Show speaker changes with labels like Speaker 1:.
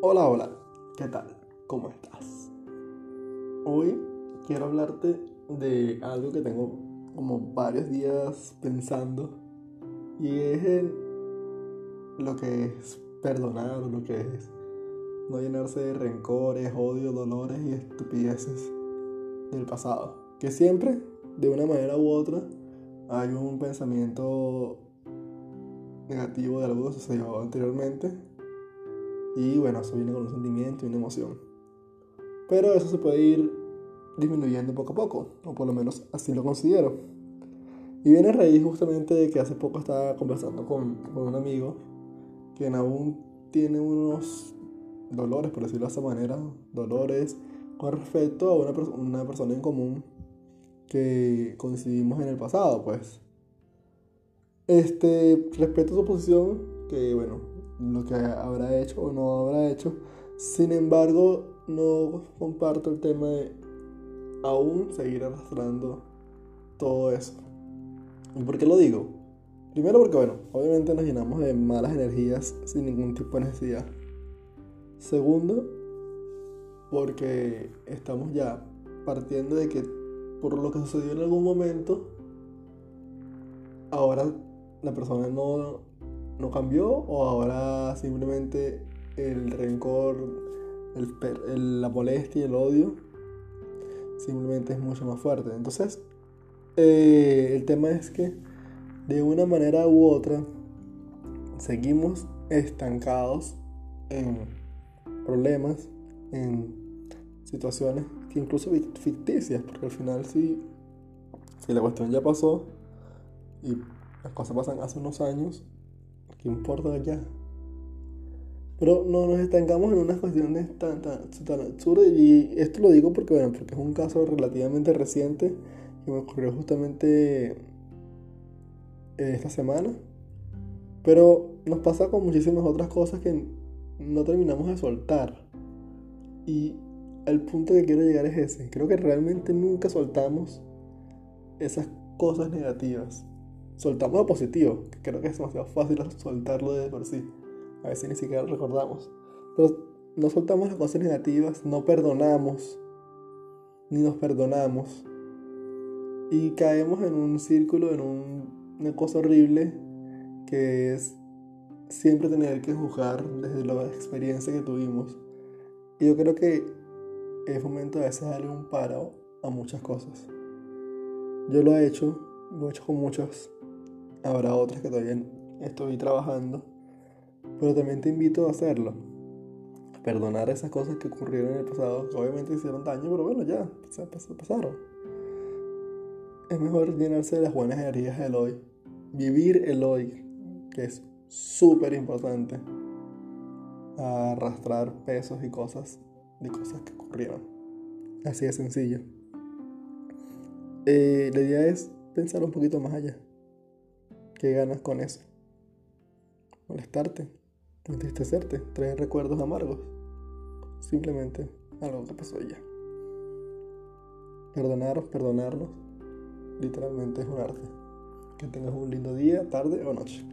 Speaker 1: Hola, hola, ¿qué tal? ¿Cómo estás? Hoy quiero hablarte de algo que tengo como varios días pensando y es en lo que es perdonar, lo que es no llenarse de rencores, odios, dolores y estupideces del pasado. Que siempre, de una manera u otra, hay un pensamiento negativo de algo que sucedió anteriormente. Y bueno, eso viene con un sentimiento y una emoción. Pero eso se puede ir disminuyendo poco a poco, o por lo menos así lo considero. Y viene a raíz justamente de que hace poco estaba conversando con, con un amigo quien aún tiene unos dolores, por decirlo de esa manera, dolores con respecto a una, una persona en común que coincidimos en el pasado, pues. Este, respecto a su posición, que bueno, lo que habrá hecho o no habrá hecho, sin embargo, no comparto el tema de aún seguir arrastrando todo eso. ¿Y por qué lo digo? Primero porque, bueno, obviamente nos llenamos de malas energías sin ningún tipo de necesidad. Segundo, porque estamos ya partiendo de que por lo que sucedió en algún momento, ahora la persona no, no cambió o ahora simplemente el rencor, la molestia y el odio simplemente es mucho más fuerte. Entonces, eh, el tema es que de una manera u otra seguimos estancados en problemas, en situaciones que incluso ficticias, porque al final si, si la cuestión ya pasó y las cosas pasan hace unos años, ¿qué importa ya? Pero no nos estancamos en unas cuestiones tan, tan, tan absurdas y esto lo digo porque, bueno, porque es un caso relativamente reciente que me ocurrió justamente esta semana. Pero nos pasa con muchísimas otras cosas que no terminamos de soltar. Y el punto que quiero llegar es ese. Creo que realmente nunca soltamos esas cosas negativas. Soltamos lo positivo, que creo que es demasiado fácil soltarlo de por sí. A veces ni siquiera lo recordamos. Pero no soltamos las cosas negativas, no perdonamos, ni nos perdonamos. Y caemos en un círculo, en una cosa horrible, que es siempre tener que juzgar desde la experiencia que tuvimos. Y yo creo que es momento de veces darle un paro a muchas cosas. Yo lo he hecho, lo he hecho con muchas. Habrá otras que todavía estoy trabajando. Pero también te invito a hacerlo. perdonar esas cosas que ocurrieron en el pasado, que obviamente hicieron daño, pero bueno, ya, pasaron. Es mejor llenarse de las buenas energías del hoy. Vivir el hoy, que es súper importante. Arrastrar pesos y cosas de cosas que ocurrieron. Así de sencillo. Eh, la idea es pensar un poquito más allá. ¿Qué ganas con eso? Molestarte, entristecerte, traer recuerdos amargos. Simplemente algo que pasó ya. Perdonaros, perdonarnos, literalmente es un arte. Que tengas un lindo día, tarde o noche.